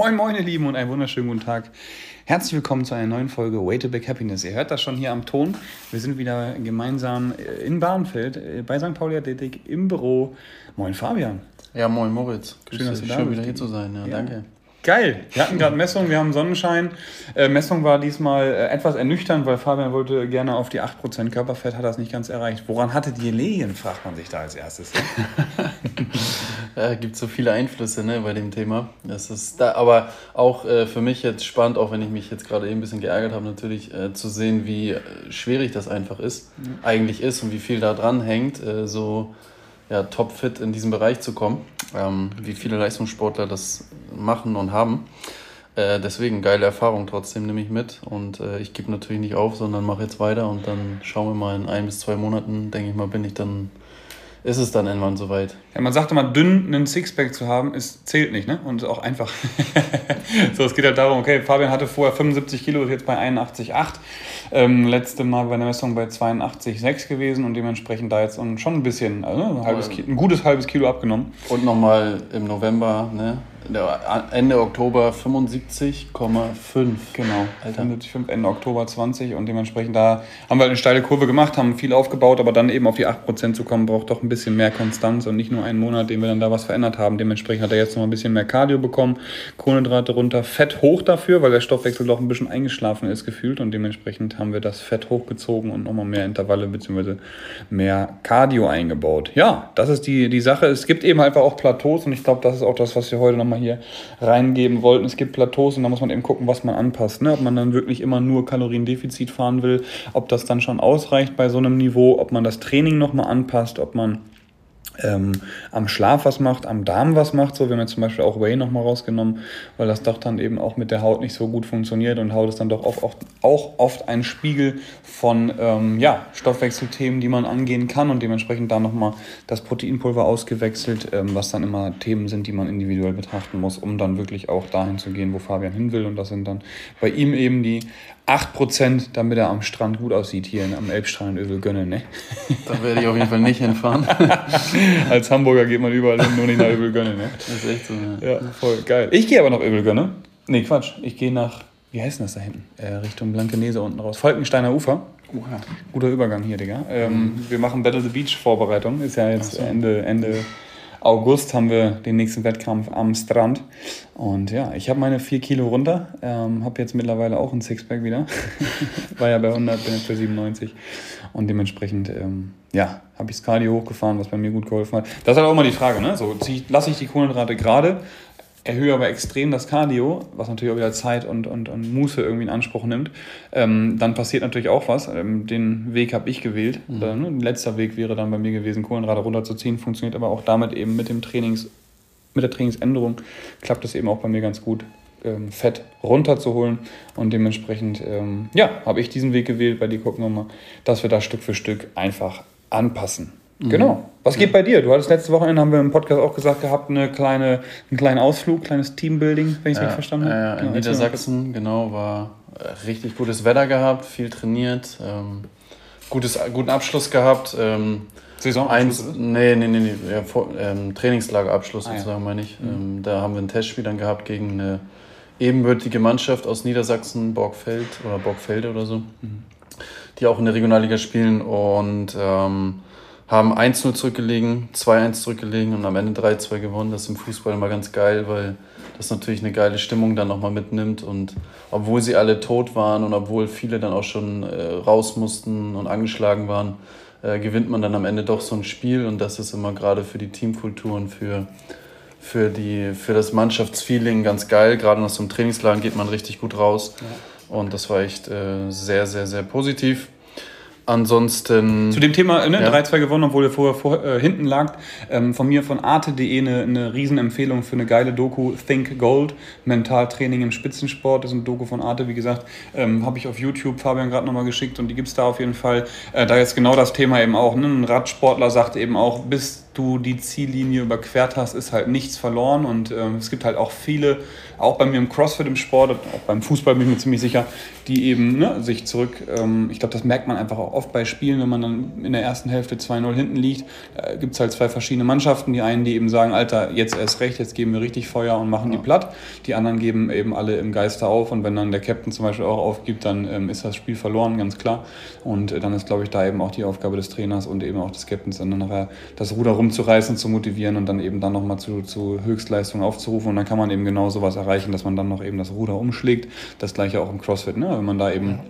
Moin, moin, ihr Lieben und einen wunderschönen guten Tag. Herzlich willkommen zu einer neuen Folge Way to Back Happiness. Ihr hört das schon hier am Ton. Wir sind wieder gemeinsam äh, in Bahnfeld äh, bei St. Pauli Athletik im Büro. Moin, Fabian. Ja, moin, Moritz. Grüß Schön, dass du da Schön, wieder hier zu sein. Ja, ja. danke. Geil. Wir hatten gerade Messung, wir haben Sonnenschein. Äh, Messung war diesmal äh, etwas ernüchternd, weil Fabian wollte gerne auf die 8% Körperfett, hat das nicht ganz erreicht. Woran hatte die gelegen, fragt man sich da als erstes. ja, gibt so viele Einflüsse ne, bei dem Thema. Das ist da, aber auch äh, für mich jetzt spannend, auch wenn ich mich jetzt gerade eben ein bisschen geärgert habe, natürlich äh, zu sehen, wie äh, schwierig das einfach ist, mhm. eigentlich ist und wie viel da dran hängt, äh, so ja, topfit in diesem Bereich zu kommen, ähm, wie viele Leistungssportler das machen und haben. Äh, deswegen geile Erfahrung trotzdem nehme ich mit und äh, ich gebe natürlich nicht auf, sondern mache jetzt weiter und dann schauen wir mal in ein bis zwei Monaten, denke ich mal, bin ich dann ist es dann irgendwann soweit. Ja, man sagt immer, dünn einen Sixpack zu haben, ist, zählt nicht, ne? Und auch einfach. so, es geht halt darum, okay, Fabian hatte vorher 75 Kilo, ist jetzt bei 81,8. Ähm, letzte Mal bei der Messung bei 82,6 gewesen und dementsprechend da jetzt schon ein bisschen, also ein, halbes ein gutes halbes Kilo abgenommen. Und nochmal im November, ne? Ende Oktober 75,5. Genau, Alter. 75,5 Ende Oktober 20 und dementsprechend da haben wir eine steile Kurve gemacht, haben viel aufgebaut, aber dann eben auf die 8% zu kommen, braucht doch ein bisschen mehr Konstanz und nicht nur einen Monat, den wir dann da was verändert haben. Dementsprechend hat er jetzt noch ein bisschen mehr Cardio bekommen, Kohlenhydrate runter, Fett hoch dafür, weil der Stoffwechsel doch ein bisschen eingeschlafen ist gefühlt und dementsprechend haben wir das Fett hochgezogen und nochmal mehr Intervalle bzw. mehr Cardio eingebaut. Ja, das ist die, die Sache. Es gibt eben einfach auch Plateaus und ich glaube, das ist auch das, was wir heute nochmal hier reingeben wollten. Es gibt Plateaus und da muss man eben gucken, was man anpasst. Ne? Ob man dann wirklich immer nur Kaloriendefizit fahren will, ob das dann schon ausreicht bei so einem Niveau, ob man das Training nochmal anpasst, ob man ähm, am Schlaf was macht, am Darm was macht. So, wir haben jetzt zum Beispiel auch Whey nochmal rausgenommen, weil das doch dann eben auch mit der Haut nicht so gut funktioniert und Haut ist dann doch auch, auch oft ein Spiegel von ähm, ja, Stoffwechselthemen, die man angehen kann und dementsprechend da nochmal das Proteinpulver ausgewechselt, ähm, was dann immer Themen sind, die man individuell betrachten muss, um dann wirklich auch dahin zu gehen, wo Fabian hin will und das sind dann bei ihm eben die 8%, damit er am Strand gut aussieht, hier am Elbstrand in Övelgönne, ne? Da werde ich auf jeden Fall nicht hinfahren. Als Hamburger geht man überall hin, nur nicht nach Övelgönne, ne? Das ist echt so, ja. Ja, voll geil. Ich gehe aber nach Övelgönne. Ne, Quatsch. Ich gehe nach, wie heißt denn das da hinten? Äh, Richtung Blankenese unten raus. Falkensteiner Ufer. Oha. Guter Übergang hier, Digga. Ähm, mhm. Wir machen Battle the Beach Vorbereitung. Ist ja jetzt so. Ende, Ende August haben wir den nächsten Wettkampf am Strand. Und ja, ich habe meine 4 Kilo runter, ähm, habe jetzt mittlerweile auch ein Sixpack wieder. War ja bei 100, bin jetzt bei 97. Und dementsprechend, ähm, ja, habe ich das Cardio hochgefahren, was bei mir gut geholfen hat. Das ist halt auch immer die Frage, ne? So, lasse ich die Kohlenhydrate gerade erhöhe aber extrem das Cardio, was natürlich auch wieder Zeit und, und, und Muße irgendwie in Anspruch nimmt, ähm, dann passiert natürlich auch was. Ähm, den Weg habe ich gewählt. Mhm. Äh, ne? Letzter Weg wäre dann bei mir gewesen, Kohlenhydrate runterzuziehen, funktioniert aber auch damit eben mit dem Trainings, mit der Trainingsänderung klappt es eben auch bei mir ganz gut. Ähm, Fett runterzuholen und dementsprechend ähm, ja, habe ich diesen Weg gewählt, bei dir gucken wir mal, dass wir da Stück für Stück einfach anpassen. Mhm. Genau. Was geht bei dir? Du hattest letzte Wochenende, haben wir im Podcast auch gesagt gehabt, eine kleine, einen kleinen Ausflug, kleines Teambuilding, wenn ich es ja, richtig verstanden habe. Ja, in genau, Niedersachsen, genau, war äh, richtig gutes Wetter gehabt, viel trainiert, ähm, gutes, guten Abschluss gehabt. Ähm, Saisonabschluss? Eins, nee, nee, nee, nee ja, vor, ähm, Trainingslagerabschluss ah, sozusagen, ja. meine ich. Mhm. Ähm, da haben wir ein Testspiel dann gehabt gegen eine ebenbürtige Mannschaft aus Niedersachsen, Borgfeld oder Borgfelde oder so, mhm. die auch in der Regionalliga spielen und ähm, haben 1-0 zurückgelegen, 2-1 zurückgelegen und am Ende 3-2 gewonnen. Das ist im Fußball immer ganz geil, weil das natürlich eine geile Stimmung dann nochmal mitnimmt. Und obwohl sie alle tot waren und obwohl viele dann auch schon äh, raus mussten und angeschlagen waren, äh, gewinnt man dann am Ende doch so ein Spiel. Und das ist immer gerade für die Teamkultur und für, für, die, für das Mannschaftsfeeling ganz geil. Gerade nach so einem Trainingslager geht man richtig gut raus. Ja. Und das war echt äh, sehr, sehr, sehr positiv. Ansonsten. Zu dem Thema ne, ja. 3-2 gewonnen, obwohl er vorher vor, äh, hinten lag. Ähm, von mir von arte.de eine, eine Riesenempfehlung für eine geile Doku. Think Gold, Mentaltraining im Spitzensport. Das ist ein Doku von Arte, wie gesagt. Ähm, Habe ich auf YouTube Fabian gerade nochmal geschickt und die gibt es da auf jeden Fall. Äh, da jetzt genau das Thema eben auch. Ne? Ein Radsportler sagt eben auch, bis du die Ziellinie überquert hast, ist halt nichts verloren. Und ähm, es gibt halt auch viele, auch bei mir im CrossFit im Sport, auch beim Fußball bin ich mir ziemlich sicher, die eben ne, sich zurück, ähm, ich glaube, das merkt man einfach auch oft bei Spielen, wenn man dann in der ersten Hälfte 2-0 hinten liegt, äh, gibt es halt zwei verschiedene Mannschaften. Die einen, die eben sagen, Alter, jetzt erst recht, jetzt geben wir richtig Feuer und machen ja. die platt. Die anderen geben eben alle im Geiste auf und wenn dann der Captain zum Beispiel auch aufgibt, dann ähm, ist das Spiel verloren, ganz klar. Und äh, dann ist, glaube ich, da eben auch die Aufgabe des Trainers und eben auch des Captains, dann nachher das Ruder rumzureißen, zu motivieren und dann eben dann nochmal zu, zu Höchstleistung aufzurufen. Und dann kann man eben genau sowas erreichen, dass man dann noch eben das Ruder umschlägt. Das gleiche auch im CrossFit, ne? wenn man da eben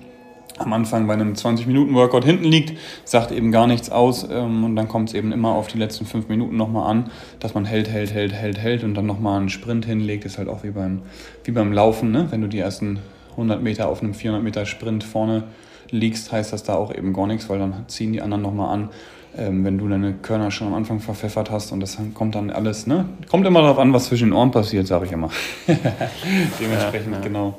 am Anfang bei einem 20-Minuten-Workout hinten liegt, sagt eben gar nichts aus ähm, und dann kommt es eben immer auf die letzten fünf Minuten nochmal an, dass man hält, hält, hält, hält, hält und dann nochmal einen Sprint hinlegt, ist halt auch wie beim, wie beim Laufen, ne? wenn du die ersten 100 Meter auf einem 400 Meter Sprint vorne liegst, heißt das da auch eben gar nichts, weil dann ziehen die anderen nochmal an. Ähm, wenn du deine Körner schon am Anfang verpfeffert hast und das kommt dann alles, ne? Kommt immer darauf an, was zwischen den Ohren passiert, sage ich immer. Dementsprechend, ja, genau.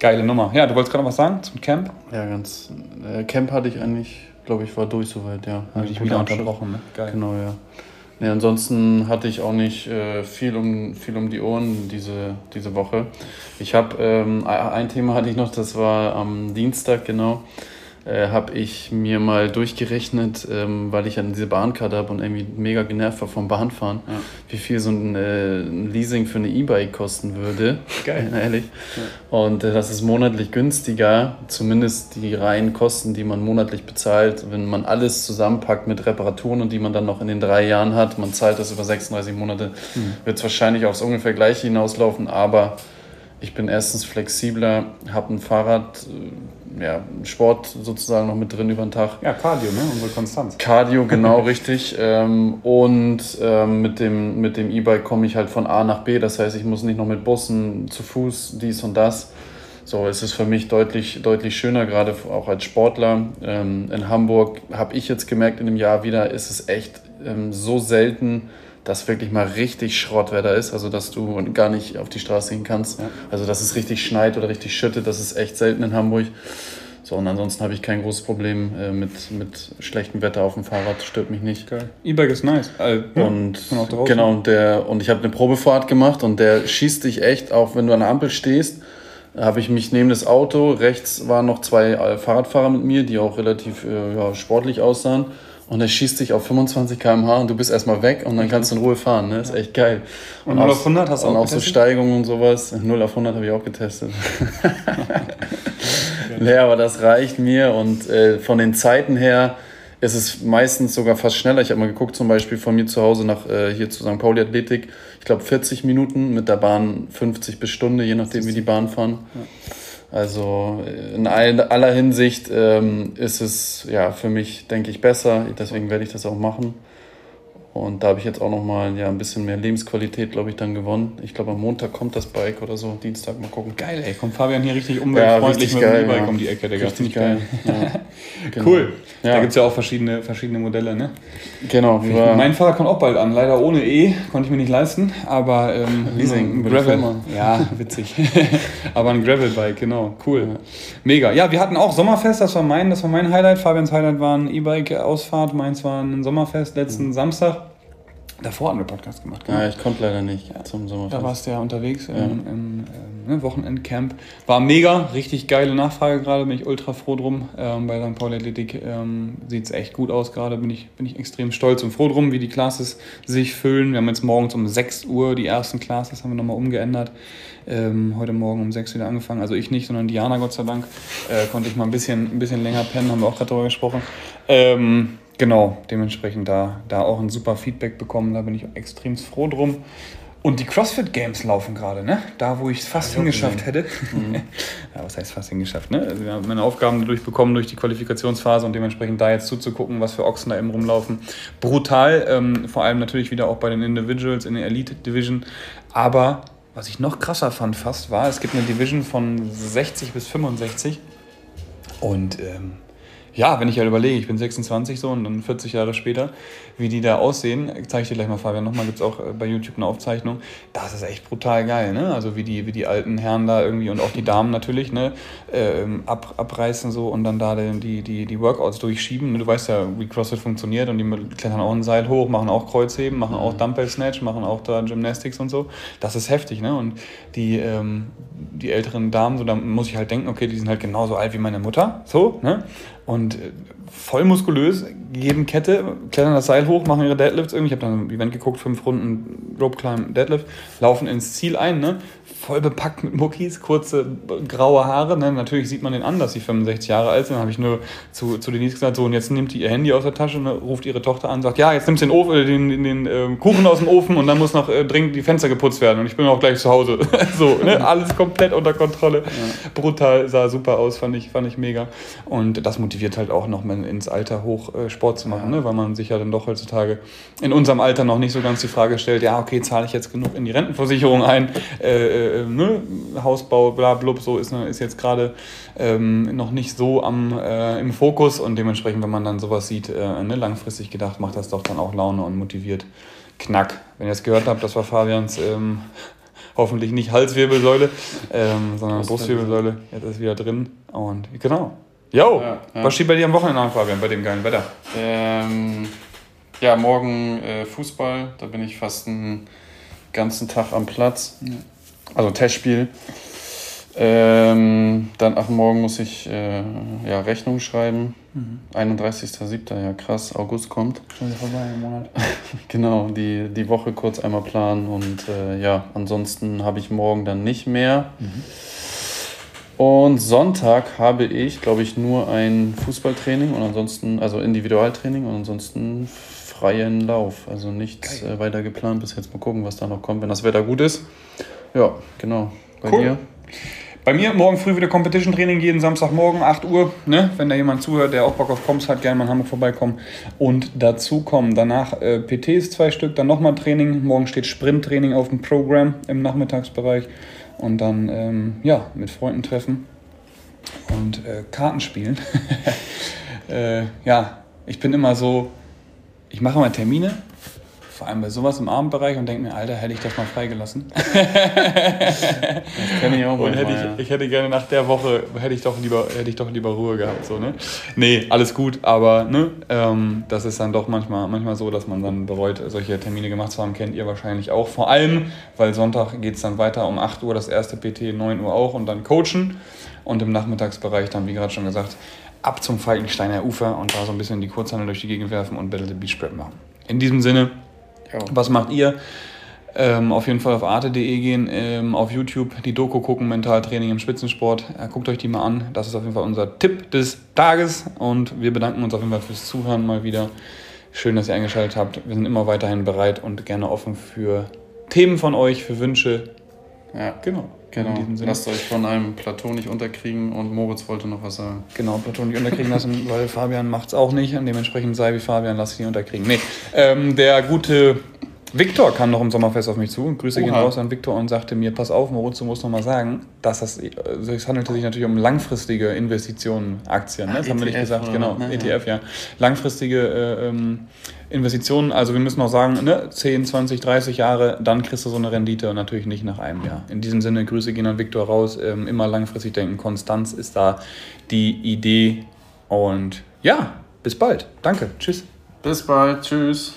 Geile Nummer. Ja, du wolltest gerade noch was sagen zum Camp? Ja, ganz. Äh, Camp hatte ich eigentlich, glaube ich, war durch soweit, ja. Habe ich wieder unterbrochen, ne? Geil. Genau, ja. Nee, ansonsten hatte ich auch nicht äh, viel, um, viel um die Ohren diese, diese Woche. Ich habe ähm, ein Thema hatte ich noch, das war am Dienstag genau äh, habe ich mir mal durchgerechnet, ähm, weil ich ja diese Bahnkarte habe und irgendwie mega genervt war vom Bahnfahren, ja. wie viel so ein, äh, ein, Leasing für eine E-Bike kosten würde. Geil. Ehrlich. Ja. Und äh, das ist monatlich günstiger, zumindest die reinen Kosten, die man monatlich bezahlt, wenn man alles zusammenpackt mit Reparaturen und die man dann noch in den drei Jahren hat, man zahlt das über 36 Monate, mhm. wird es wahrscheinlich aufs ungefähr gleiche hinauslaufen, aber ich bin erstens flexibler, habe ein Fahrrad, äh, ja, Sport sozusagen noch mit drin über den Tag. Ja, Cardio, ne? Unsere Konstanz. Cardio, genau, richtig. Ähm, und ähm, mit dem mit dem E-Bike komme ich halt von A nach B. Das heißt, ich muss nicht noch mit Bussen zu Fuß dies und das. So, es ist für mich deutlich, deutlich schöner, gerade auch als Sportler. Ähm, in Hamburg habe ich jetzt gemerkt, in dem Jahr wieder ist es echt ähm, so selten, dass wirklich mal richtig Schrottwetter ist, also dass du gar nicht auf die Straße gehen kannst. Ja. Also dass es richtig schneit oder richtig schüttet, das ist echt selten in Hamburg. So, und ansonsten habe ich kein großes Problem äh, mit, mit schlechtem Wetter auf dem Fahrrad, stört mich nicht. Geil. E-Bike ist nice. Also, und genau, und, der, und ich habe eine Probefahrt gemacht und der schießt dich echt, auch wenn du an der Ampel stehst, habe ich mich neben das Auto, rechts waren noch zwei äh, Fahrradfahrer mit mir, die auch relativ äh, ja, sportlich aussahen und er schießt dich auf 25 km/h und du bist erstmal weg und dann kannst du in Ruhe fahren. Ne? ist echt geil. Und, und 0 auf 100 hast du auch Und auch getestet? so Steigungen und sowas. 0 auf 100 habe ich auch getestet. nee, aber das reicht mir und äh, von den Zeiten her ist es meistens sogar fast schneller. Ich habe mal geguckt, zum Beispiel von mir zu Hause nach äh, hier zu St. Pauli Athletik. Ich glaube 40 Minuten mit der Bahn 50 bis Stunde, je nachdem wie die Bahn fahren. Ja. Also in aller Hinsicht ähm, ist es ja für mich, denke ich, besser. Deswegen werde ich das auch machen. Und da habe ich jetzt auch nochmal ja, ein bisschen mehr Lebensqualität, glaube ich, dann gewonnen. Ich glaube, am Montag kommt das Bike oder so, Dienstag mal gucken. Geil, ey, kommt Fabian hier richtig umweltfreundlich ja, mit dem E-Bike ja. um die Ecke, Digga. Richtig geil. geil. Genau. Cool. Da gibt es ja auch verschiedene, verschiedene Modelle, ne? Genau. Mein Fahrrad kommt auch bald an, leider ohne E, konnte ich mir nicht leisten, aber ähm, Leasing, ein Gravel. Ja, witzig. aber ein Gravel-Bike, genau, cool. Mega. Ja, wir hatten auch Sommerfest, das war mein, das war mein Highlight. Fabians Highlight war ein E-Bike-Ausfahrt, meins war ein Sommerfest letzten mhm. Samstag. Davor hatten wir Podcast gemacht. Genau. Ja, ich konnte leider nicht ja. zum Sommerfest. Da warst du ja unterwegs ja. im, im, im ne, Wochenendcamp. War mega, richtig geile Nachfrage gerade, bin ich ultra froh drum. Ähm, bei St. Paul Athletic ähm, sieht es echt gut aus gerade, bin ich, bin ich extrem stolz und froh drum, wie die Classes sich füllen. Wir haben jetzt morgens um 6 Uhr die ersten Classes, haben wir nochmal umgeändert. Ähm, heute Morgen um 6 wieder angefangen. Also ich nicht, sondern Diana, Gott sei Dank. Äh, konnte ich mal ein bisschen, ein bisschen länger pennen, haben wir auch gerade darüber gesprochen. Ähm, Genau, dementsprechend da, da auch ein super Feedback bekommen, da bin ich extrem froh drum. Und die CrossFit Games laufen gerade, ne? Da, wo ich es fast ja, hingeschafft hätte. Mhm. ja, was heißt fast hingeschafft, ne? Also wir haben meine Aufgaben durchbekommen durch die Qualifikationsphase und dementsprechend da jetzt zuzugucken, was für Ochsen da eben rumlaufen. Brutal, ähm, vor allem natürlich wieder auch bei den Individuals in der Elite Division. Aber was ich noch krasser fand fast war, es gibt eine Division von 60 bis 65 und ähm, ja, wenn ich halt überlege, ich bin 26 so und dann 40 Jahre später, wie die da aussehen, zeige ich dir gleich mal, Fabian, nochmal, gibt es auch äh, bei YouTube eine Aufzeichnung. Das ist echt brutal geil, ne? Also wie die, wie die alten Herren da irgendwie und auch die Damen natürlich, ne? Ähm, ab, abreißen so und dann da die, die, die Workouts durchschieben. Ne? Du weißt ja, wie CrossFit funktioniert und die klettern auch ein Seil hoch, machen auch Kreuzheben, machen auch mhm. Dumbbell Snatch, machen auch da Gymnastics und so. Das ist heftig, ne? Und die, ähm, die älteren Damen, so da muss ich halt denken, okay, die sind halt genauso alt wie meine Mutter, so, ne? Und äh, voll muskulös, geben Kette, klettern das Seil hoch, machen ihre Deadlifts irgendwie. Ich habe dann im Event geguckt, fünf Runden Rope Climb Deadlift, laufen ins Ziel ein, ne? Voll bepackt mit Muckis, kurze graue Haare. Ne? Natürlich sieht man den an, dass sie 65 Jahre alt sind. Dann habe ich nur zu, zu Denise gesagt, so und jetzt nimmt die ihr Handy aus der Tasche, ne? ruft ihre Tochter an, sagt, ja, jetzt nimmst du den, Ofen, äh, den, den, den äh, Kuchen aus dem Ofen und dann muss noch äh, dringend die Fenster geputzt werden und ich bin auch gleich zu Hause. so, ne? alles komplett unter Kontrolle. Ja. Brutal, sah super aus, fand ich, fand ich mega. Und das motiviert halt auch noch mal ins Alter hoch äh, Sport zu machen, ja. ne? weil man sich ja dann doch heutzutage in unserem Alter noch nicht so ganz die Frage stellt, ja, okay, zahle ich jetzt genug in die Rentenversicherung ein, äh, äh, ne? Hausbau, bla, blub, so ist, ist jetzt gerade ähm, noch nicht so am, äh, im Fokus und dementsprechend, wenn man dann sowas sieht, äh, ne, langfristig gedacht, macht das doch dann auch Laune und motiviert. Knack. Wenn ihr es gehört habt, das war Fabians ähm, hoffentlich nicht Halswirbelsäule, ähm, sondern Brustwirbelsäule. Jetzt ist wieder drin und genau. Jo, ja, ja. was steht bei dir am Wochenende an, Fabian, bei dem geilen Wetter? Ähm, ja, morgen äh, Fußball, da bin ich fast einen ganzen Tag am Platz. Ja. Also Testspiel. Ähm, dann, ach, morgen muss ich äh, ja, Rechnung schreiben. Mhm. 31.07. Ja, krass, August kommt. Schon vorbei im Monat. genau, die, die Woche kurz einmal planen und äh, ja, ansonsten habe ich morgen dann nicht mehr. Mhm. Und Sonntag habe ich, glaube ich, nur ein Fußballtraining und ansonsten, also Individualtraining und ansonsten freien Lauf. Also nichts äh, weiter geplant bis jetzt. Mal gucken, was da noch kommt, wenn das Wetter gut ist. Ja, genau. Bei cool. dir? Bei mir morgen früh wieder Competition Training, jeden Samstagmorgen, 8 Uhr. Ne? Wenn da jemand zuhört, der auch Bock auf Comps hat, gerne mal in Hamburg vorbeikommen und dazu kommen. Danach äh, PTs zwei Stück, dann nochmal Training. Morgen steht Sprinttraining auf dem Programm im Nachmittagsbereich. Und dann ähm, ja, mit Freunden treffen und äh, Karten spielen. äh, ja, ich bin immer so, ich mache mal Termine vor allem bei sowas im Abendbereich und denke mir, Alter, hätte ich das mal freigelassen. das kenne ich auch und hätte ich, ja. ich hätte gerne nach der Woche, hätte ich doch lieber, hätte ich doch lieber Ruhe gehabt. So, ne? Nee, alles gut, aber ne, ähm, das ist dann doch manchmal, manchmal so, dass man dann bereut, solche Termine gemacht zu haben, kennt ihr wahrscheinlich auch. Vor allem, weil Sonntag geht es dann weiter um 8 Uhr, das erste PT, 9 Uhr auch und dann coachen. Und im Nachmittagsbereich dann, wie gerade schon gesagt, ab zum Falkensteiner Ufer und da so ein bisschen die Kurzhandel durch die Gegend werfen und Battle the Beach Prep machen. In diesem Sinne, Jo. Was macht ihr? Ähm, auf jeden Fall auf arte.de gehen, ähm, auf YouTube die Doku gucken, Mentaltraining im Spitzensport. Äh, guckt euch die mal an. Das ist auf jeden Fall unser Tipp des Tages und wir bedanken uns auf jeden Fall fürs Zuhören mal wieder. Schön, dass ihr eingeschaltet habt. Wir sind immer weiterhin bereit und gerne offen für Themen von euch, für Wünsche. Ja, genau. Genau. Lasst euch von einem Plateau nicht unterkriegen und Moritz wollte noch was sagen. Genau, Plateau nicht unterkriegen lassen, weil Fabian macht es auch nicht und dementsprechend sei wie Fabian, lass dich nicht unterkriegen. Nee, ähm, der gute Victor kam noch im Sommerfest auf mich zu und Grüße Oha. gehen raus an Victor und sagte mir, pass auf, Moritz, du musst noch mal sagen, dass das, also es handelte sich natürlich um langfristige Investitionen, Aktien, ne? das Ach, haben wir nicht gesagt, genau, ne? ETF, ja. Langfristige äh, ähm, Investitionen, also wir müssen auch sagen, ne, 10, 20, 30 Jahre, dann kriegst du so eine Rendite und natürlich nicht nach einem Jahr. In diesem Sinne, Grüße gehen an Victor raus, ähm, immer langfristig denken, Konstanz ist da die Idee und ja, bis bald. Danke, tschüss. Bis bald, tschüss.